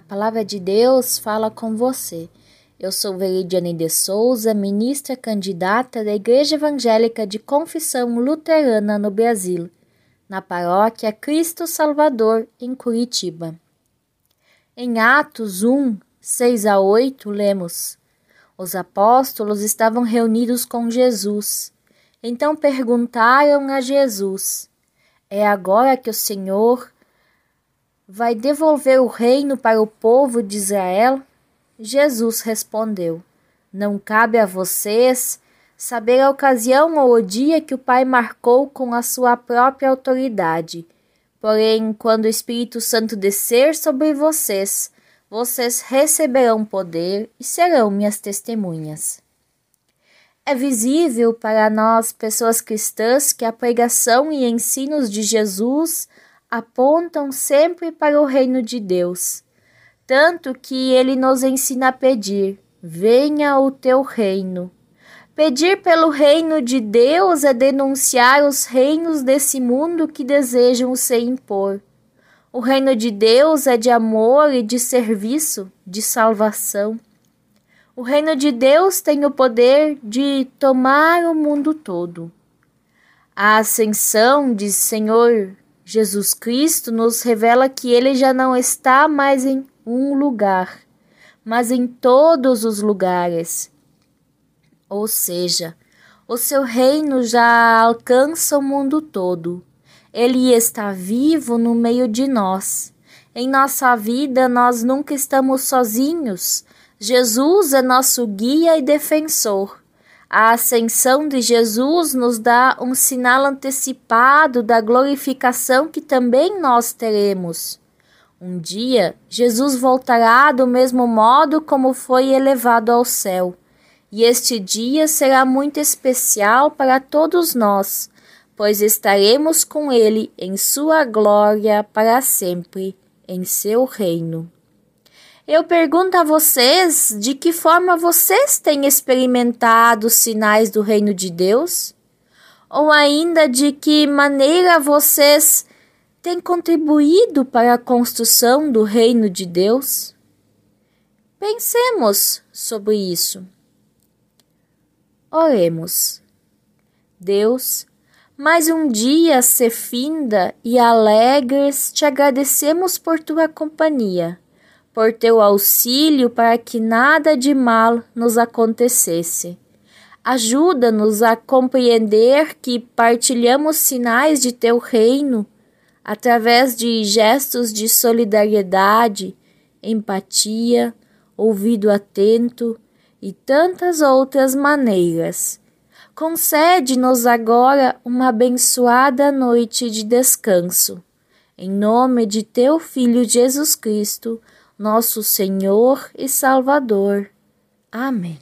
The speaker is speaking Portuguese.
palavra de Deus fala com você. Eu sou Veridiane de Souza, ministra candidata da Igreja Evangélica de Confissão Luterana no Brasil, na paróquia Cristo Salvador, em Curitiba. Em Atos 1, 6 a 8, lemos: Os apóstolos estavam reunidos com Jesus. Então perguntaram a Jesus: É agora que o Senhor vai devolver o reino para o povo de Israel? Jesus respondeu: Não cabe a vocês saber a ocasião ou o dia que o Pai marcou com a sua própria autoridade. Porém, quando o Espírito Santo descer sobre vocês, vocês receberão poder e serão minhas testemunhas. É visível para nós, pessoas cristãs, que a pregação e ensinos de Jesus apontam sempre para o reino de Deus, tanto que ele nos ensina a pedir: venha o teu reino. Pedir pelo reino de Deus é denunciar os reinos desse mundo que desejam se impor. O reino de Deus é de amor e de serviço, de salvação. O reino de Deus tem o poder de tomar o mundo todo. A ascensão de Senhor Jesus Cristo nos revela que ele já não está mais em um lugar, mas em todos os lugares. Ou seja, o seu reino já alcança o mundo todo. Ele está vivo no meio de nós. Em nossa vida, nós nunca estamos sozinhos. Jesus é nosso guia e defensor. A ascensão de Jesus nos dá um sinal antecipado da glorificação que também nós teremos. Um dia, Jesus voltará do mesmo modo como foi elevado ao céu, e este dia será muito especial para todos nós, pois estaremos com Ele em Sua glória para sempre, em seu reino. Eu pergunto a vocês de que forma vocês têm experimentado os sinais do reino de Deus? Ou ainda de que maneira vocês têm contribuído para a construção do reino de Deus? Pensemos sobre isso. Oremos. Deus, mais um dia se finda e alegres te agradecemos por tua companhia por teu auxílio para que nada de mal nos acontecesse. Ajuda-nos a compreender que partilhamos sinais de teu reino através de gestos de solidariedade, empatia, ouvido atento e tantas outras maneiras. Concede-nos agora uma abençoada noite de descanso. Em nome de teu Filho Jesus Cristo, nosso Senhor e Salvador. Amém.